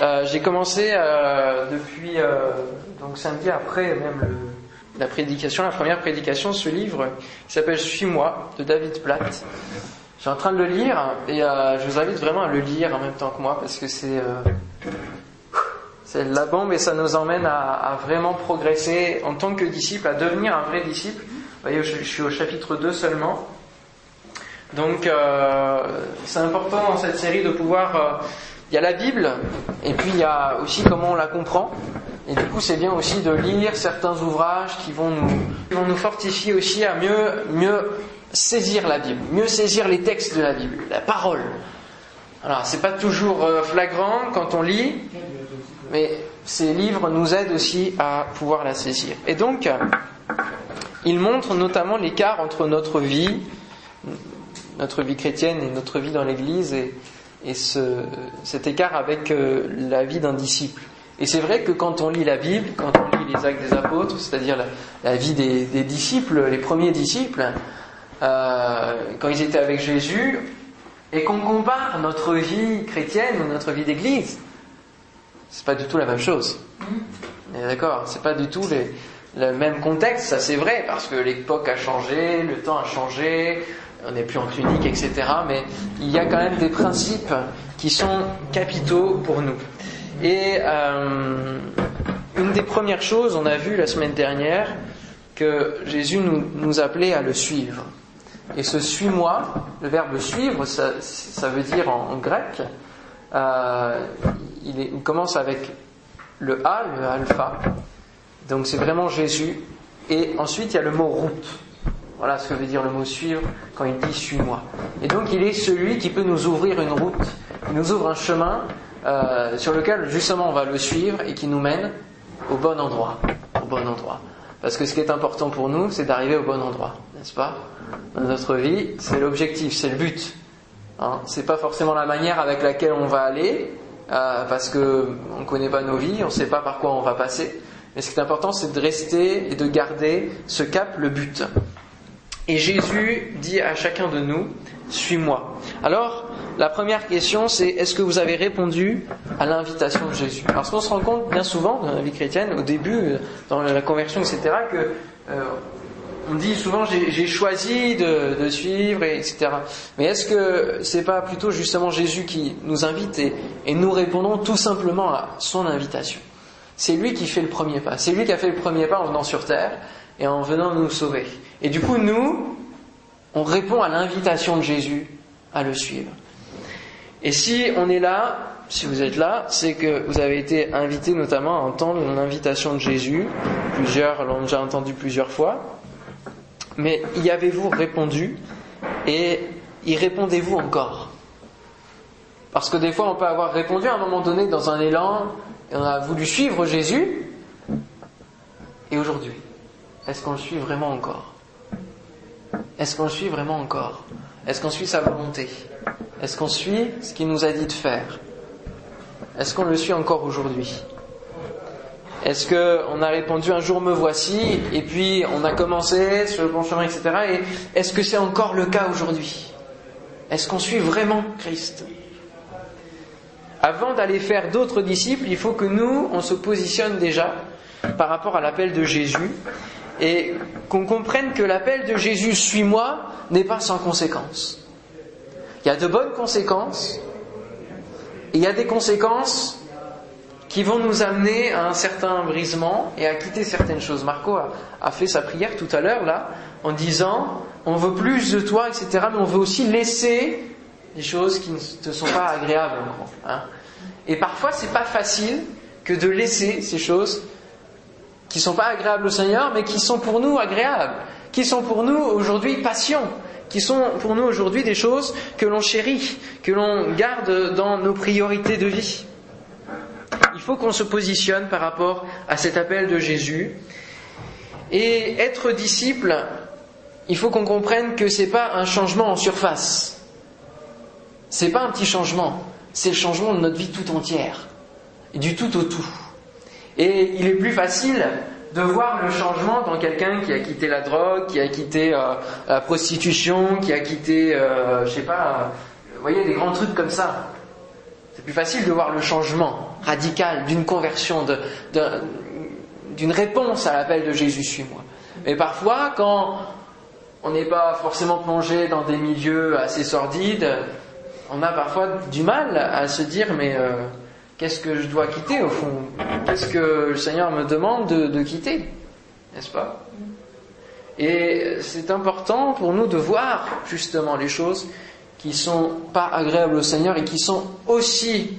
Euh, j'ai commencé euh, depuis euh, donc samedi après même la prédication, la première prédication, ce livre qui s'appelle Suis-moi de David Platt. Je suis en train de le lire et je vous invite vraiment à le lire en même temps que moi parce que c'est c'est la bombe et ça nous emmène à, vraiment progresser en tant que disciple, à devenir un vrai disciple. Vous voyez, je, je suis au chapitre 2 seulement. Donc c'est important dans cette série de pouvoir... Il y a la Bible et puis il y a aussi comment on la comprend. Et du coup c'est bien aussi de lire certains ouvrages qui vont nous, vont nous fortifier aussi à mieux, mieux saisir la Bible, mieux saisir les textes de la Bible, la parole. Alors c'est pas toujours euh, flagrant quand on lit, mais ces livres nous aident aussi à pouvoir la saisir. Et donc, ils montrent notamment l'écart entre notre vie notre vie chrétienne et notre vie dans l'Église et, et ce, cet écart avec euh, la vie d'un disciple. Et c'est vrai que quand on lit la Bible, quand on lit les actes des apôtres, c'est-à-dire la, la, vie des, des, disciples, les premiers disciples, euh, quand ils étaient avec Jésus, et qu'on compare notre vie chrétienne ou notre vie d'Église, c'est pas du tout la même chose. D'accord C'est pas du tout les, le même contexte, ça c'est vrai, parce que l'époque a changé, le temps a changé, on n'est plus en tunique, etc. Mais il y a quand même des principes qui sont capitaux pour nous. Et euh, une des premières choses, on a vu la semaine dernière que Jésus nous, appelait à le suivre. Et ce suis-moi, le verbe suivre, ça, veut dire en, grec, euh, il, commence avec le A, le alpha. Donc c'est vraiment Jésus. Et ensuite il y a le mot route. Voilà ce que veut dire le mot suivre quand il dit suis-moi. Et donc il est celui qui peut nous ouvrir une route, qui nous ouvre un chemin euh, sur lequel justement on va le suivre et qui nous mène au bon endroit. Au bon endroit. Parce que ce qui est important pour nous, c'est d'arriver au bon endroit, n'est-ce pas? Dans notre vie, c'est l'objectif, c'est le but. Hein c'est pas forcément la manière avec laquelle on va aller, euh, parce que on connaît pas nos vies, on sait pas par quoi on va passer. Mais ce qui est important, c'est de rester et de garder ce cap, le but. Et Jésus dit à chacun de nous, suis-moi. Alors, la première question, c'est est-ce que vous avez répondu à l'invitation de Jésus? Parce qu'on se rend compte bien souvent dans la vie chrétienne, au début, dans la conversion, etc., que euh, on dit souvent j'ai choisi de, suivre, etc. Mais est-ce que c'est pas plutôt justement Jésus qui nous invite et nous répondons tout simplement à son invitation? C'est lui qui fait le premier pas. C'est lui qui a fait le premier pas en venant sur terre et en venant nous sauver. Et du coup, nous, on répond à l'invitation de Jésus à le suivre. Et si on est là, si vous êtes là, c'est que vous avez été invité notamment à entendre l'invitation de Jésus. Plusieurs l'ont déjà entendu plusieurs fois. Mais y avez-vous répondu et y répondez-vous encore? Parce que des fois, on peut avoir répondu à un moment donné dans un élan, et on a voulu suivre Jésus, et aujourd'hui? Est-ce qu'on le suit vraiment encore? Est-ce qu'on le suit vraiment encore? Est-ce qu'on suit sa volonté? Est-ce qu'on suit ce qu'il nous a dit de faire? Est-ce qu'on le suit encore aujourd'hui? Est-ce qu'on a répondu un jour me voici et puis on a commencé sur le bon chemin, etc. Et est-ce que c'est encore le cas aujourd'hui? Est-ce qu'on suit vraiment Christ? Avant d'aller faire d'autres disciples, il faut que nous, on se positionne déjà par rapport à l'appel de Jésus et qu'on comprenne que l'appel de Jésus suis-moi n'est pas sans conséquences. Il y a de bonnes conséquences, et il y a des conséquences qui vont nous amener à un certain brisement et à quitter certaines choses. Marco a, fait sa prière tout à l'heure là, en disant on veut plus de toi, etc., mais on veut aussi laisser des choses qui ne te sont pas agréables. Hein. Et parfois, c'est pas facile que de laisser ces choses qui sont pas agréables au Seigneur, mais qui sont pour nous agréables, qui sont pour nous aujourd'hui passion, qui sont pour nous aujourd'hui des choses que l'on chérit, que l'on garde dans nos priorités de vie. Il faut qu'on se positionne par rapport à cet appel de Jésus. Et être disciple, il faut qu'on comprenne que c'est pas un changement en surface. C'est pas un petit changement, c'est le changement de notre vie tout entière, du tout au tout. Et il est plus facile de voir le changement dans quelqu'un qui a quitté la drogue, qui a quitté euh, la prostitution, qui a quitté, euh, je sais pas, euh, vous voyez, des grands trucs comme ça. C'est plus facile de voir le changement radical d'une conversion, d'une réponse à l'appel de Jésus, suis-moi. Mais parfois, quand on n'est pas forcément plongé dans des milieux assez sordides, on a parfois du mal à se dire mais euh, qu'est-ce que je dois quitter au fond? Qu'est-ce que le Seigneur me demande de, quitter? N'est-ce pas? Et c'est important pour nous de voir justement les choses qui sont pas agréables au Seigneur et qui sont aussi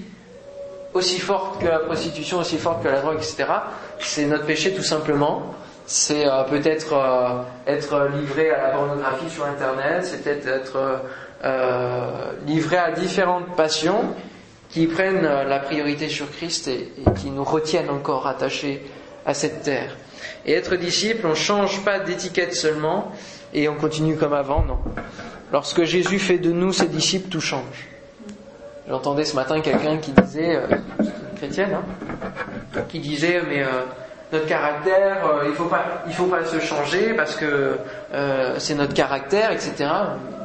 aussi fortes que la prostitution, aussi fortes que la drogue, etc. C'est notre péché tout simplement. C'est euh, peut-être euh, être livré à la pornographie sur Internet, c'est peut-être être, euh, livré à différentes passions qui prennent la priorité sur Christ et, qui nous retiennent encore attachés à cette terre. Et être disciple, on ne change pas d'étiquette seulement et on continue comme avant, non. Lorsque Jésus fait de nous ses disciples, tout change. J'entendais ce matin quelqu'un qui disait, chrétienne, hein, qui disait, mais notre caractère, euh, il faut pas, il faut pas se changer parce que euh, c'est notre caractère, etc.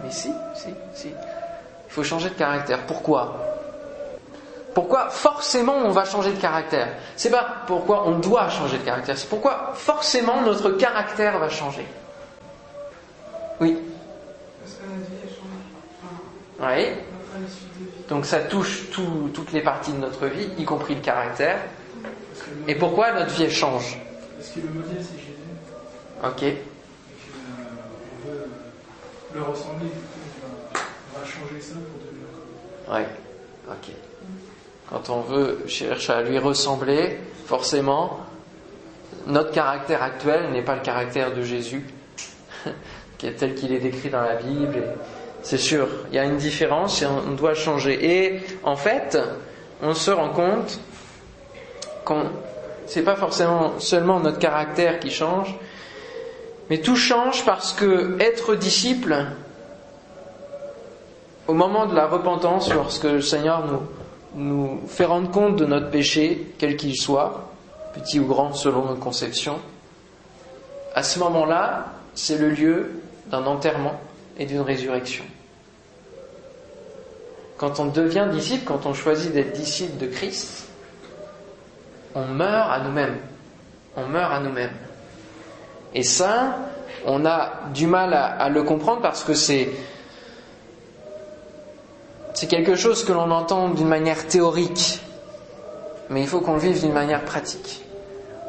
Mais si, si, si. Il faut changer de caractère. Pourquoi? Pourquoi forcément on va changer de caractère? C'est pas pourquoi on doit changer de caractère, c'est pourquoi forcément notre caractère va changer. Oui? Parce que notre vie Oui. Donc ça touche toutes les parties de notre vie, y compris le caractère. Et pourquoi notre vie change? Parce que le modèle c'est Jésus. Ok. Et on veut le ressembler, on va, changer ça pour devenir comme Ouais, ok. Quand on veut chercher à lui ressembler, forcément, notre caractère actuel n'est pas le caractère de Jésus, qui est tel qu'il est décrit dans la Bible. C'est sûr, il y a une différence et on doit changer. Et en fait, on se rend compte qu'on c'est pas forcément seulement notre caractère qui change, mais tout change parce que être disciple, au moment de la repentance, lorsque le Seigneur nous, nous fait rendre compte de notre péché, quel qu'il soit, petit ou grand selon nos conceptions, à ce moment-là, c'est le lieu d'un enterrement et d'une résurrection. Quand on devient disciple, quand on choisit d'être disciple de Christ, on meurt à nous-mêmes. On meurt à nous-mêmes. Et ça, on a du mal à, le comprendre parce que c'est c'est quelque chose que l'on entend d'une manière théorique, mais il faut qu'on le vive d'une manière pratique.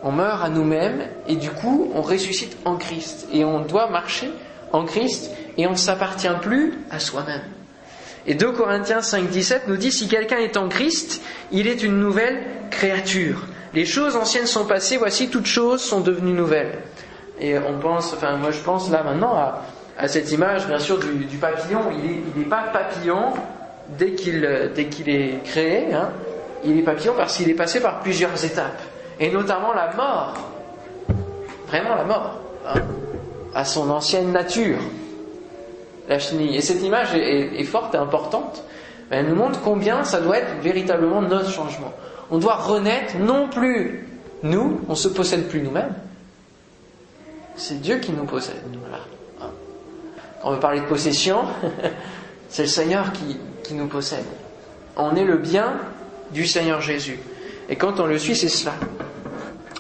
On meurt à nous-mêmes et du coup on ressuscite en Christ et on doit marcher en Christ et on ne s'appartient plus à soi-même. Et 2 Corinthiens 5.17 nous dit si quelqu'un est en Christ, il est une nouvelle créature. Les choses anciennes sont passées, voici toutes choses sont devenues nouvelles. Et on pense, enfin moi je pense là maintenant à, cette image bien sûr du, papillon. Il n'est pas papillon dès qu'il dès qu'il est créé. Hein. Il est papillon parce qu'il est passé par plusieurs étapes. Et notamment la mort. Vraiment la mort. Hein, à son ancienne nature. La chenille. Et cette image est, forte et importante. Elle nous montre combien ça doit être véritablement notre changement on doit renaître non plus nous, on se possède plus nous-mêmes. C'est Dieu qui nous possède. Quand on veut parler de possession, c'est le Seigneur qui, qui nous possède. On est le bien du Seigneur Jésus. Et quand on le suit, c'est cela.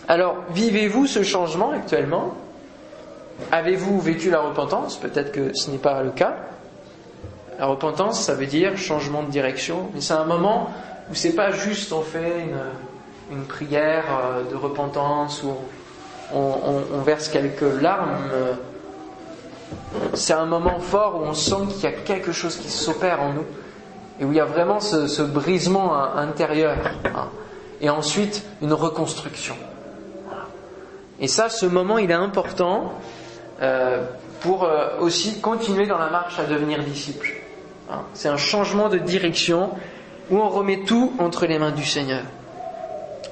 Alors, vivez-vous ce changement actuellement? Avez-vous vécu la repentance? Peut-être que ce n'est pas le cas. La repentance, ça veut dire changement de direction, mais c'est un moment où c'est pas juste on fait une, prière euh, de repentance où on, verse quelques larmes. C'est un moment fort où on sent qu'il y a quelque chose qui s'opère en nous et où il y a vraiment ce, brisement intérieur. Hein. Et ensuite, une reconstruction. Et ça, ce moment, il est important euh, pour euh, aussi continuer dans la marche à devenir disciple. Hein. C'est un changement de direction où on remet tout entre les mains du Seigneur.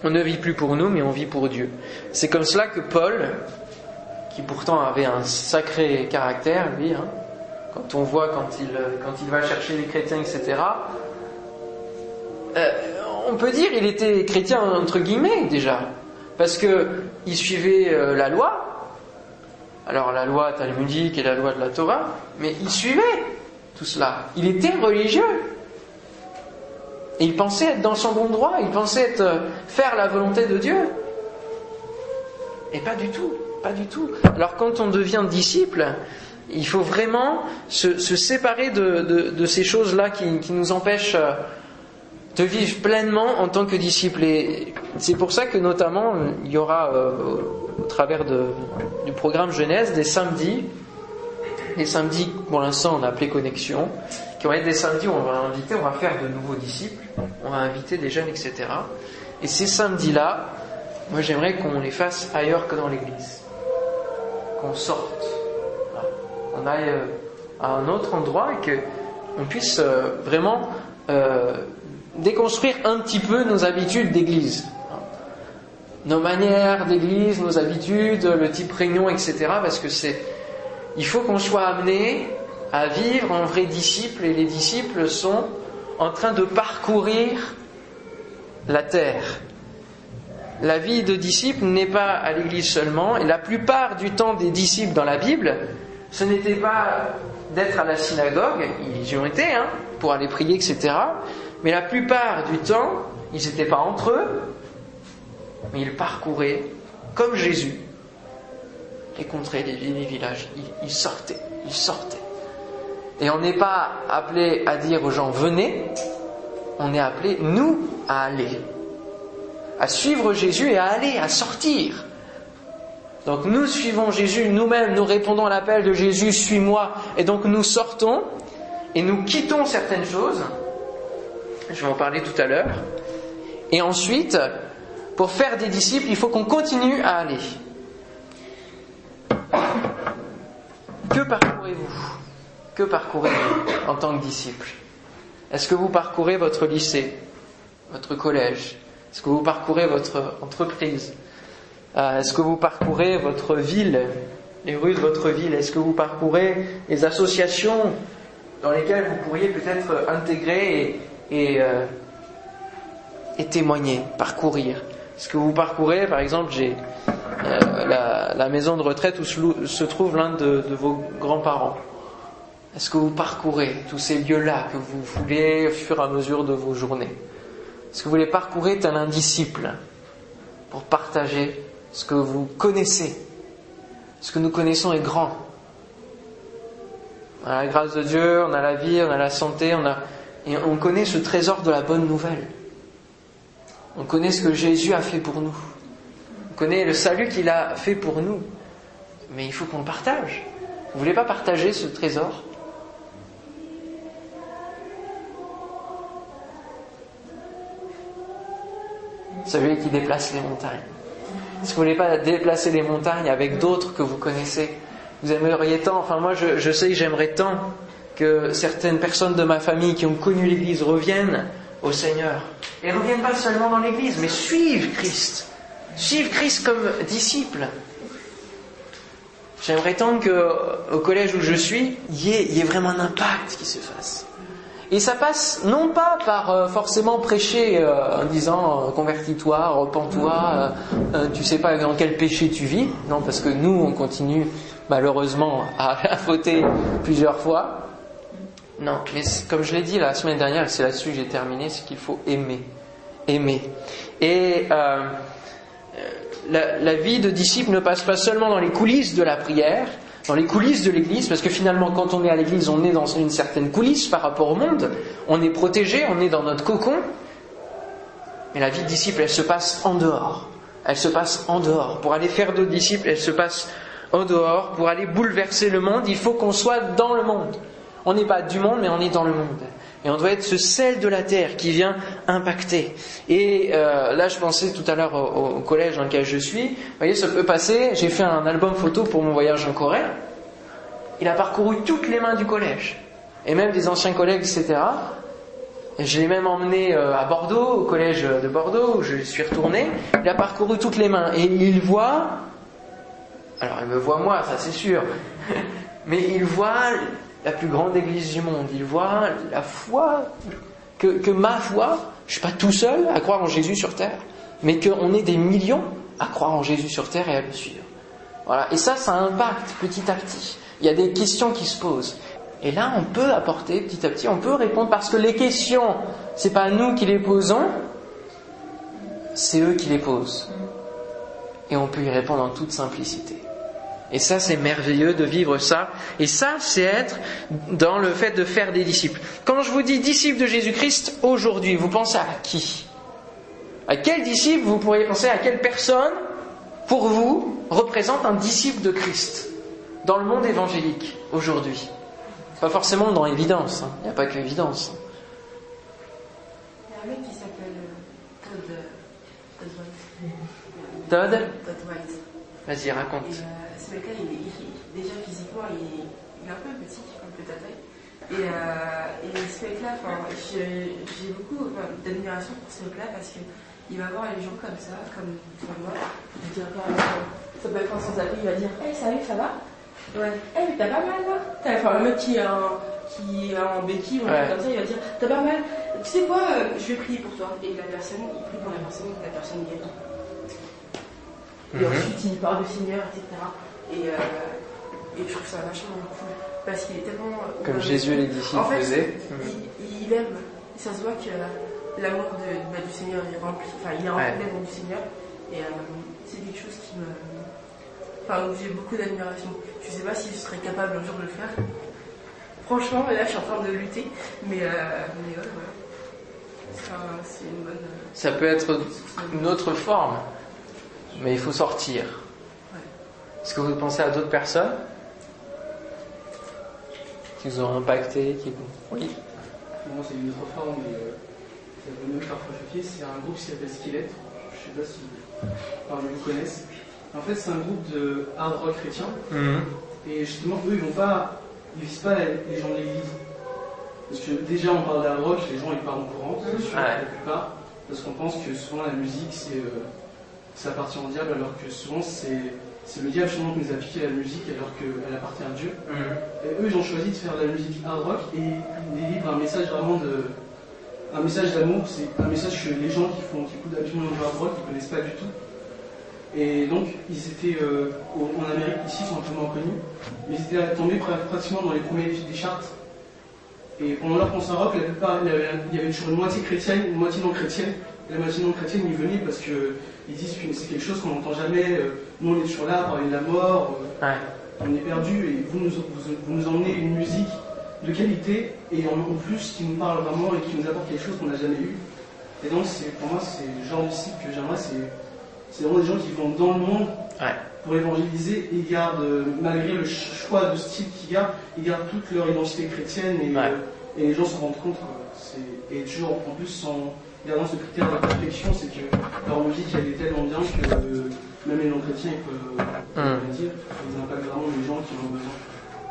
On ne vit plus pour nous, mais on vit pour Dieu. C'est comme cela que Paul, qui pourtant avait un sacré caractère, lui, hein, quand on voit quand il, quand il va chercher les chrétiens, etc., euh, on peut dire il était chrétien entre guillemets déjà, parce que il suivait euh, la loi, alors la loi talmudique et la loi de la Torah, mais il suivait tout cela. Il était religieux. Et il pensait être dans son bon droit, il pensait être, euh, faire la volonté de Dieu. Et pas du tout, pas du tout. Alors quand on devient disciple, il faut vraiment se, séparer de, ces choses-là qui, qui, nous empêchent euh, de vivre pleinement en tant que disciple. Et c'est pour ça que notamment il y aura euh, au travers du programme Genèse des samedis, des samedis pour l'instant on a appelé connexion, qui vont être des samedis où on va inviter, on va faire de nouveaux disciples, on va inviter des jeunes, etc. Et ces samedis-là, moi j'aimerais qu'on les fasse ailleurs que dans l'église, qu'on sorte, qu'on aille euh, à un autre endroit et qu'on puisse euh, vraiment déconstruire un petit peu nos habitudes d'église. Nos manières d'église, nos habitudes, le type réunion, etc. Parce que c'est, il faut qu'on soit amené à vivre en vrai disciple et les disciples sont en train de parcourir la terre. La vie de disciple n'est pas à l'église seulement et la plupart du temps des disciples dans la Bible, ce n'était pas d'être à la synagogue, ils y ont été, hein, pour aller prier, etc. Mais la plupart du temps, ils n'étaient pas entre eux, mais ils parcouraient, comme Jésus, les contrées, les villes, les villages. Ils, sortaient, ils sortaient. Et on n'est pas appelé à dire aux gens venez, on est appelé, nous, à aller. À suivre Jésus et à aller, à sortir. Donc nous suivons Jésus, nous-mêmes, nous répondons à l'appel de Jésus, suis-moi, et donc nous sortons et nous quittons certaines choses. Je vais en parler tout à l'heure. Et ensuite, pour faire des disciples, il faut qu'on continue à aller. Que parcourez-vous? Que parcourez-vous en tant que disciple Est-ce que vous parcourez votre lycée, votre collège? Est-ce que vous parcourez votre entreprise? Euh, Est-ce que vous parcourez votre ville, les rues de votre ville Est-ce que vous parcourez les associations dans lesquelles vous pourriez peut-être intégrer euh, et, témoigner, parcourir? Ce que vous parcourez, par exemple, euh, la, maison de retraite où se trouve l'un de, vos grands-parents. Est-ce que vous parcourez tous ces lieux-là que vous voulez au fur et à mesure de vos journées? Est-ce que vous les parcourez tel un disciple pour partager ce que vous connaissez Ce que nous connaissons est grand. On a la grâce de Dieu, on a la vie, on a la santé, on a et on connaît ce trésor de la bonne nouvelle. On connaît ce que Jésus a fait pour nous. On connaît le salut qu'il a fait pour nous. Mais il faut qu'on le partage. Vous voulez pas partager ce trésor? Celui qui déplace les montagnes. Que vous voulez pas déplacer les montagnes avec d'autres que vous connaissez Vous aimeriez tant, enfin moi je, sais que j'aimerais tant que certaines personnes de ma famille qui ont connu l'Église reviennent au Seigneur. Et ne reviennent pas seulement dans l'Église, mais suivent Christ. Suivent Christ comme disciples. J'aimerais tant qu'au collège où je suis, il y, ait, vraiment un impact qui se fasse. Et ça passe non pas par euh, forcément prêcher euh, en disant euh, convertis-toi, repens-toi, tu sais pas dans quel péché tu vis, non parce que nous on continue malheureusement à, à fauter plusieurs fois. Non, mais comme je l'ai dit la semaine dernière, et c'est là-dessus que j'ai terminé, c'est qu'il faut aimer. Aimer. Et la, vie de disciple ne passe pas seulement dans les coulisses de la prière, dans les coulisses de l'Église, parce que finalement, quand on est à l'Église, on est dans une certaine coulisse par rapport au monde, on est protégé, on est dans notre cocon, mais la vie de disciple, elle se passe en dehors. Elle se passe en dehors. Pour aller faire de disciples, elle se passe en dehors. Pour aller bouleverser le monde, il faut qu'on soit dans le monde. On n'est pas du monde, mais on est dans le monde. Et on doit être ce sel de la terre qui vient impacter. Et euh, là, je pensais tout à l'heure au, collège dans lequel je suis. Vous voyez, ça peut passer. J'ai fait un album photo pour mon voyage en Corée. Il a parcouru toutes les mains du collège. Et même des anciens collègues, etc. je l'ai même emmené euh, à Bordeaux, au collège de Bordeaux, où je suis retourné. Il a parcouru toutes les mains. Et il voit... Alors, il me voit moi, ça c'est sûr. Mais il voit la plus grande église du monde. Il voit la foi, que, ma foi, je suis pas tout seul à croire en Jésus sur terre, mais qu'on est des millions à croire en Jésus sur terre et à le suivre. Voilà. Et ça, ça impacte petit à petit. Il y a des questions qui se posent. Et là, on peut apporter petit à petit, on peut répondre parce que les questions, c'est pas nous qui les posons, c'est eux qui les posent. Et on peut y répondre en toute simplicité. Et ça, c'est merveilleux de vivre ça. Et ça, c'est être dans le fait de faire des disciples. Quand je vous dis disciples de Jésus-Christ aujourd'hui, vous pensez à qui? À quel disciple vous pourriez penser? À quelle personne, pour vous, représente un disciple de Christ dans le monde évangélique aujourd'hui? Pas forcément dans évidence. hein. Il n'y a pas que évidence. Il y a un mec qui s'appelle euh, Todd, euh, Todd White. Todd? Todd White. Vas-y, raconte. Ce mec-là, il est, il- déjà physiquement, il est, il est un peu petit, comme peut ta taille. Et, euh, et ce mec-là, j'ai beaucoup enfin, d'admiration pour ce mec-là parce qu'il va voir les gens comme ça, comme comme moi. Il va dire, ça peut être un sans-abri, il va dire Hey, salut, ça va? Ouais. Hey, mais t'as pas mal là? T'as- Enfin, le mec qui est en, qui est en béquille ou un Ouais. truc comme ça, il va dire T'as pas mal? Tu sais quoi, euh, je vais prier pour toi. Et la personne, il prie pour la personne, et la personne guérit. Et Mhm. ensuite, il parle du Seigneur, etc. Et, euh, et je trouve ça vachement cool. Parce qu'il est tellement. Comme euh, Jésus et les disciples en fait, faisaient. il, il aime. Ça se voit que l'amour bah, du Seigneur est rempli. Enfin, il est rempli Ouais. d'amour du Seigneur. Et euh, c'est quelque chose qui me. Enfin, où j'ai beaucoup d'admiration. Je sais pas si je serais capable un jour de le faire. Franchement, là, je suis en train de lutter. Mais, euh, mais ouais, voilà. Une bonne. Ça peut être une autre forme, mais il faut sortir. Est-ce que vous pensez à d'autres personnes qui vous ont impacté qui. Oui. Moi, c'est une autre forme, mais euh, ça peut même parfois. C'est un groupe qui s'appelle Skelet. Je sais pas si parmi vous connaissent. En fait, c'est un groupe de hard rock chrétien. Et justement, eux, ils vont pas, ils visent pas les gens de l'église. Parce que déjà, on parle d'hard rock, les gens ils parlent en courant, c'est sûr, Ouais. la plupart. Parce qu'on pense que souvent la musique, c'est, euh, ça appartient au diable, alors que souvent c'est, c'est le diable justement qui nous a piqué la musique, alors qu'elle appartient à Dieu. Et eux, ils ont choisi de faire de la musique hard rock et ils délivrent un message vraiment de. Un message d'amour, c'est un message que les gens qui, font, qui écoutent absolument le hard rock ne connaissent pas du tout. Et donc, ils étaient euh, en Amérique, ici, ils sont un peu moins connus, mais ils étaient tombés pra- pratiquement dans les premiers des charts. Et pendant leur concert rock, la plupart, il y avait, il y avait toujours une moitié chrétienne, une moitié non chrétienne. La chrétienne, ils venaient parce qu'ils disent que c'est quelque chose qu'on n'entend jamais. euh, Nous, on est toujours là parler de la mort. euh, Ouais. on est perdu et vous nous, vous, vous nous emmenez une musique de qualité et en, plus qui nous parle vraiment et qui nous apporte quelque chose qu'on n'a jamais eu. Et donc c'est pour moi c'est le genre de site que j'aimerais, c'est, c'est vraiment des gens qui vont dans le monde Ouais. pour évangéliser et ils gardent, malgré le ch- choix de style qu'ils gardent, ils gardent toute leur identité chrétienne et, Ouais. euh, et les gens se rendent compte. quoi. C'est, et toujours en plus en gardant ce critère de perfection, c'est que leur musique elle est tellement bien que euh, même les non-chrétiens ils peuvent euh, le dire, ils impactent vraiment les gens qui en ont besoin.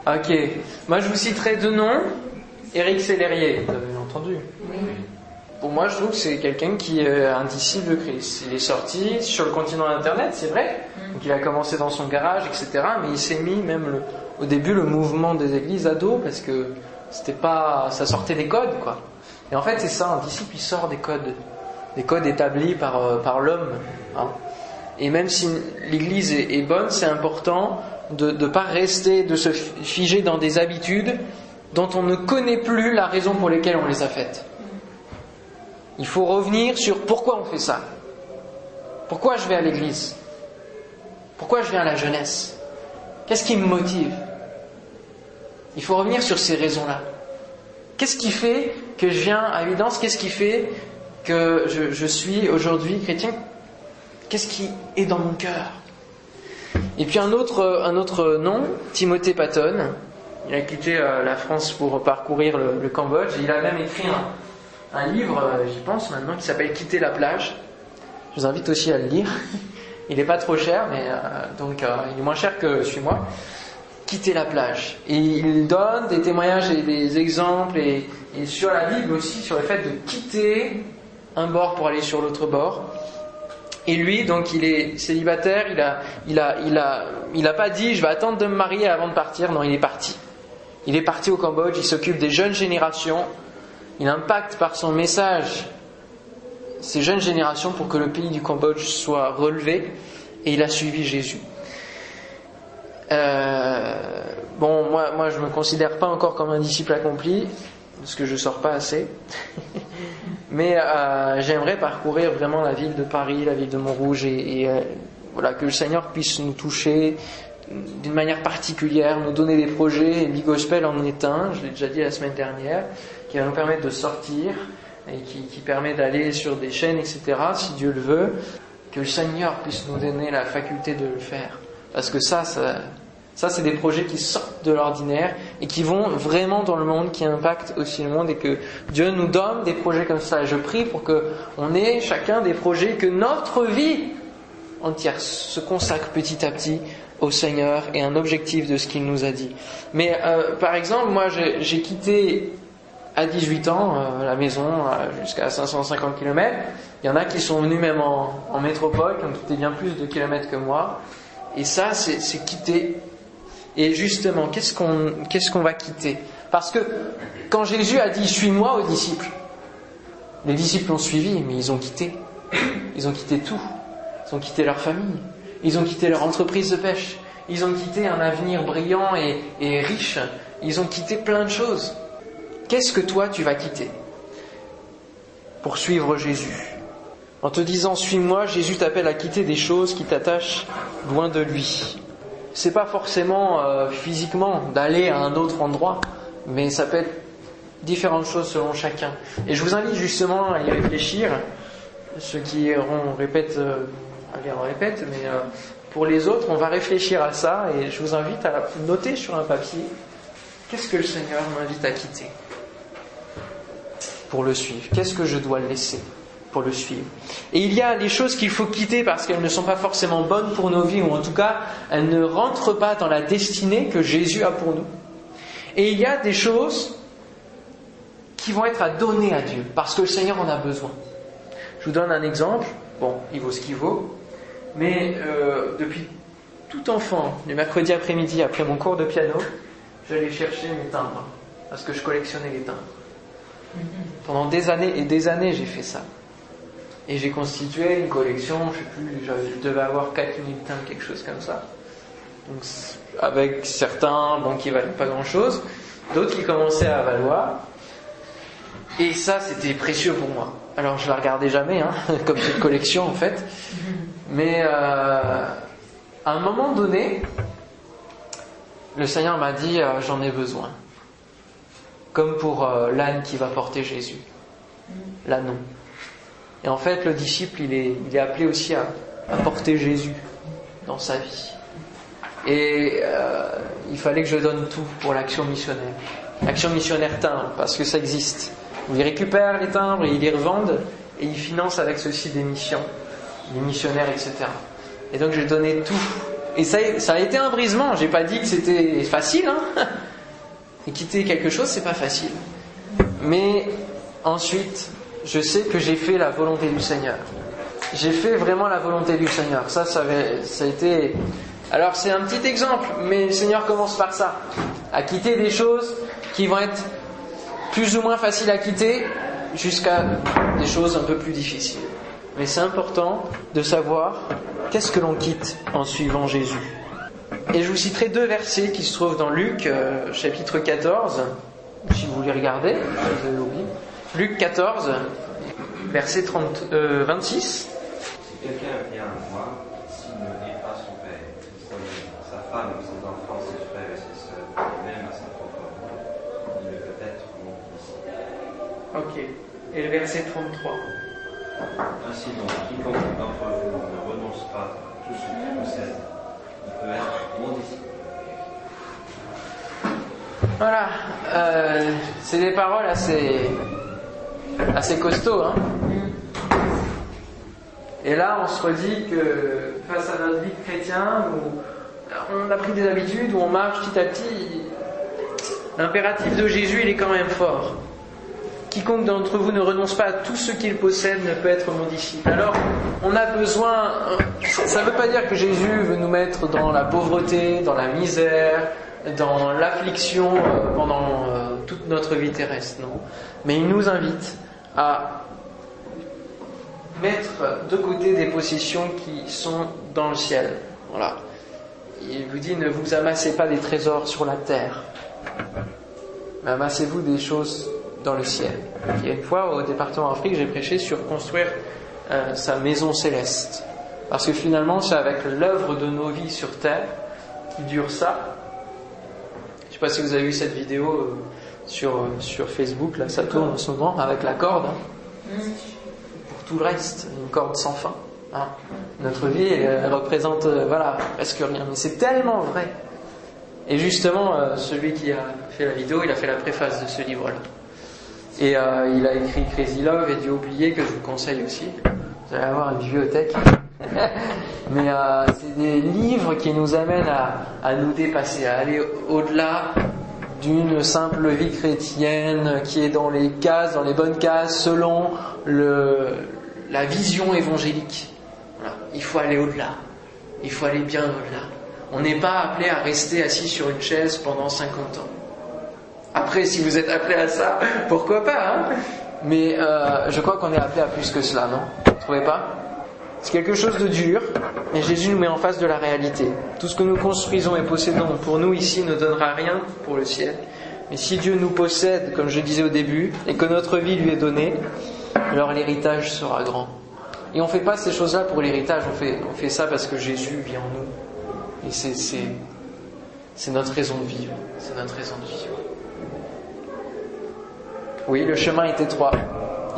Ok. Moi, je vous citerai deux noms. Éric Sellerier, vous avez entendu Pour moi, je trouve que c'est quelqu'un qui est un disciple de Christ. Il est sorti sur le continent Internet, c'est vrai. Donc, il a commencé dans son garage, etc. Mais il s'est mis même le- au début le mouvement des églises à dos parce que c'était pas, ça sortait des codes, quoi. Et en fait, c'est ça, un disciple, il sort des codes, des codes établis par euh, par l'homme. hein. Et même si l'Église est, est bonne, c'est important de ne pas rester, de se figer dans des habitudes dont on ne connaît plus la raison pour laquelle on les a faites. Il faut revenir sur pourquoi on fait ça. Pourquoi je vais à l'Église? Pourquoi je viens à la jeunesse? Qu'est-ce qui me motive? Il faut revenir sur ces raisons-là. Qu'est-ce qui fait que je viens à l'évidence Qu'est-ce qui fait que je, suis aujourd'hui chrétien? Qu'est-ce qui est dans mon cœur? Et puis un autre, un autre nom, Timothée Patton. Il a quitté euh, la France pour parcourir le, le Cambodge. Il a même écrit un, livre, euh, j'y pense maintenant, qui s'appelle Quitter la plage. Je vous invite aussi à le lire. Il n'est pas trop cher, mais euh, donc euh, il est moins cher que Suis-moi. Quitter la plage. Et il donne des témoignages et des exemples et, sur la Bible aussi, sur le fait de quitter un bord pour aller sur l'autre bord. Et lui, donc, il est célibataire. Il a, il a, il a, il a pas dit, je vais attendre de me marier avant de partir. Non, il est parti. Il est parti au Cambodge. Il s'occupe des jeunes générations. Il impacte par son message ces jeunes générations pour que le pays du Cambodge soit relevé. Et il a suivi Jésus. Euh, bon, moi, moi, je me considère pas encore comme un disciple accompli, parce que je sors pas assez. Mais euh, j'aimerais parcourir vraiment la ville de Paris, la ville de Montrouge, et, euh, voilà que le Seigneur puisse nous toucher d'une manière particulière, nous donner des projets. Et Bigospel en est un, je l'ai déjà dit la semaine dernière, qui va nous permettre de sortir et qui permet d'aller sur des chaînes, etc. Si Dieu le veut, que le Seigneur puisse nous donner la faculté de le faire. Parce que ça, ça, ça c'est des projets qui sortent de l'ordinaire et qui vont vraiment dans le monde, qui impactent aussi le monde et que Dieu nous donne des projets comme ça. Je prie pour que on ait chacun des projets, que notre vie entière se consacre petit à petit au Seigneur et un objectif de ce qu'il nous a dit. Mais euh, par exemple, moi j'ai quitté à 18 ans euh, la maison euh, jusqu'à 550 km. Il y en a qui sont venus même en, en métropole, qui ont quitté bien plus de kilomètres que moi. Et ça, c'est quitter. Et justement, qu'est-ce qu'on va quitter? Parce que quand Jésus a dit suis-moi aux disciples, les disciples ont suivi, mais ils ont quitté. Ils ont quitté tout. Ils ont quitté leur famille. Ils ont quitté leur entreprise de pêche. Ils ont quitté un avenir brillant et, et riche. Ils ont quitté plein de choses. Qu'est-ce que toi tu vas quitter? Pour suivre Jésus En te disant suis-moi, Jésus t'appelle à quitter des choses qui t'attachent loin de lui. C'est pas forcément euh, physiquement d'aller à un autre endroit, mais ça peut être différentes choses selon chacun. Et je vous invite justement à y réfléchir. Ceux qui iront répète, euh, allez on répète, mais euh, pour les autres, on va réfléchir à ça et je vous invite à noter sur un papier qu'est-ce que le Seigneur m'invite à quitter pour le suivre Qu'est-ce que je dois laisser? Pour le suivre Et il y a les choses qu'il faut quitter parce qu'elles ne sont pas forcément bonnes pour nos vies, ou en tout cas, elles ne rentrent pas dans la destinée que Jésus a pour nous. Et il y a des choses qui vont être à donner à Dieu, parce que le Seigneur en a besoin. Je vous donne un exemple, bon, il vaut ce qu'il vaut, mais euh, depuis tout enfant, le mercredi après-midi, après mon cours de piano, j'allais chercher mes timbres, parce que je collectionnais les timbres. Pendant des années et des années, j'ai fait ça. Et j'ai constitué une collection, je sais plus, je devais avoir 4000 timbres, quelque chose comme ça. Donc, avec certains, bon, qui valaient pas grand chose, d'autres qui commençaient à valoir. Et ça, c'était précieux pour moi. Alors, je la regardais jamais, hein, comme cette collection, en fait. Mais, euh, à un moment donné, le Seigneur m'a dit, euh, j'en ai besoin. Comme pour euh, l'âne qui va porter Jésus. L'ânon. Et en fait, le disciple, il est, appelé aussi à, porter Jésus dans sa vie. Et euh, il fallait que je donne tout pour l'action missionnaire. L'action missionnaire timbre, parce que ça existe. Ils récupèrent les timbres et ils les revendent et ils financent avec ceci des missions, des missionnaires, etc. Et donc j'ai donné tout. Et ça, ça a été un brisement. J'ai pas dit que c'était facile. Hein et quitter quelque chose, c'est pas facile. Mais ensuite, je sais que j'ai fait la volonté du Seigneur. J'ai fait vraiment la volonté du Seigneur. Ça, ça, a été. Alors c'est un petit exemple, mais le Seigneur commence par ça, à quitter des choses qui vont être plus ou moins faciles à quitter, jusqu'à des choses un peu plus difficiles. Mais c'est important de savoir qu'est-ce que l'on quitte en suivant Jésus. Et je vous citerai deux versets qui se trouvent dans Luc, euh, chapitre 14, si vous voulez regarder, vous avez oublié. Luc 14, verset 30, euh, 26. Si quelqu'un vient à moi, s'il ne hait pas son père, sa femme, ses enfants, ses frères et ses sœurs, même à sa propre mort, il ne peut être mon disciple. Ok. Et le verset 33. Ainsi donc, quiconque d'entre vous ne renonce pas à tout ce qu'il possède, il peut être mon disciple. Voilà. Euh, c'est des paroles assez, assez costauds. Hein et là, on se redit que face à notre vie chrétien, où on a pris des habitudes, où on marche petit à petit, l'impératif de Jésus, il est quand même fort. Quiconque d'entre vous ne renonce pas à tout ce qu'il possède ne peut être mon disciple. Alors, on a besoin. Ça ne veut pas dire que Jésus veut nous mettre dans la pauvreté, dans la misère, dans l'affliction euh, pendant euh, notre vie terrestre, non. Mais il nous invite à mettre de côté des possessions qui sont dans le ciel. Voilà. il vous dit ne vous amassez pas des trésors sur la terre, mais amassez-vous des choses dans le ciel. Il y a une fois au département Afrique, j'ai prêché sur construire euh, sa maison céleste. Parce que finalement, c'est avec l'œuvre de nos vies sur terre qui dure ça. Je ne sais pas si vous avez vu cette vidéo euh, sur, euh, sur Facebook, là ça tourne en ce moment, avec la corde. Hein. Pour tout le reste, une corde sans fin. Hein. Notre vie elle représente voilà, presque rien, mais c'est tellement vrai. Et justement, celui qui a fait la vidéo, il a fait la préface de ce livre-là. Et euh, il a écrit Crazy Love et Dieu oublié que je vous conseille aussi. Vous allez avoir une bibliothèque. Mais euh, c'est des livres qui nous amènent à, à nous dépasser, à aller au-delà d'une simple vie chrétienne qui est dans les cases, dans les bonnes cases, selon la vision évangélique. Il faut aller au-delà. Il faut aller bien au-delà. On n'est pas appelé à rester assis sur une chaise pendant 50 ans. Après, si vous êtes appelé à ça, pourquoi pas hein? Mais euh, je crois qu'on est appelé à plus que cela, non? Vous trouvez pas? C'est quelque chose de dur, mais Jésus nous met en face de la réalité. Tout ce que nous construisons et possédons pour nous ici ne donnera rien pour le ciel. Mais si Dieu nous possède, comme je disais au début, et que notre vie lui est donnée, alors l'héritage sera grand. Et on ne fait pas ces choses-là pour l'héritage, on fait, ça parce que Jésus vit en nous. Et c'est notre raison de vivre. C'est notre raison de vivre. Oui, le chemin est étroit.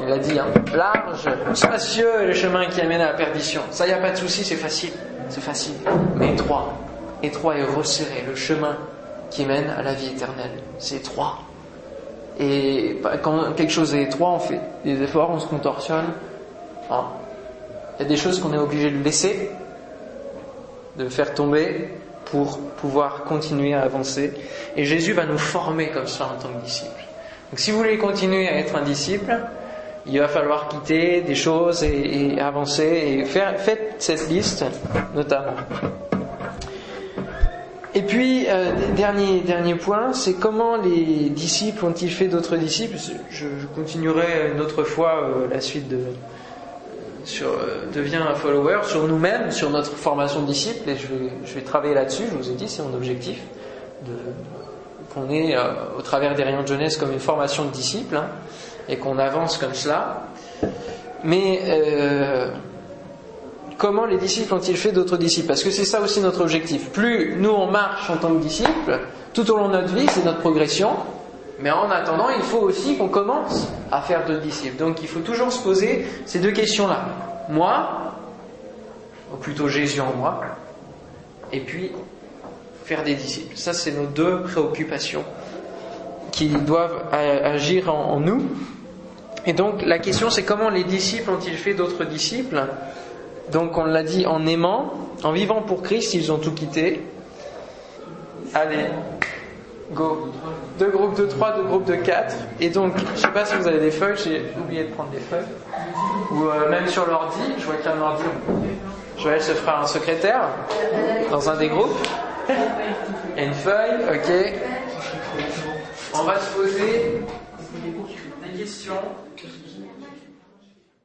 Il l'a dit, hein. large, spacieux est le chemin qui amène à la perdition. Ça, il n'y a pas de souci, c'est facile. C'est facile. Mais étroit. Étroit et resserré. Le chemin qui mène à la vie éternelle. C'est étroit. Et quand quelque chose est étroit, on fait des efforts, on se contorsionne. Hein. Il y a des choses qu'on est obligé de laisser, de faire tomber pour pouvoir continuer à avancer. Et Jésus va nous former comme ça en tant que disciples. Donc si vous voulez continuer à être un disciple, il va falloir quitter des choses et, avancer et faire, faites cette liste notamment. Et puis, euh, dernier, dernier point, c'est comment les disciples ont-ils fait d'autres disciples? Je, continuerai une autre fois euh, la suite de sur euh, devient un follower, sur nous-mêmes, sur notre formation de disciples, et je vais, travailler là-dessus, je vous ai dit, c'est mon objectif, qu'on euh, au travers des rayons de jeunesse comme une formation de disciples hein, et qu'on avance comme cela. Mais euh, comment les disciples ont-ils fait d'autres disciples? Parce que c'est ça aussi notre objectif. Plus nous on marche en tant que disciples, tout au long de notre vie, c'est notre progression. Mais en attendant, il faut aussi qu'on commence à faire d'autres disciples. Donc il faut toujours se poser ces deux questions-là. Moi, ou plutôt Jésus en moi, et puis faire des disciples. Ça, c'est nos deux préoccupations qui doivent agir en, nous. Et donc, la question, c'est comment les disciples ont-ils fait d'autres disciples? Donc, on l'a dit en aimant, en vivant pour Christ, ils ont tout quitté. Allez, go. Deux groupes de trois, deux groupes de quatre. Et donc, je ne sais pas si vous avez des feuilles, j'ai oublié de prendre des feuilles. Ou euh, même sur l'ordi, je vois qu'il y a un ordi. Joël se fera un secrétaire dans un des groupes. Il une feuille, ok. On va se poser des questions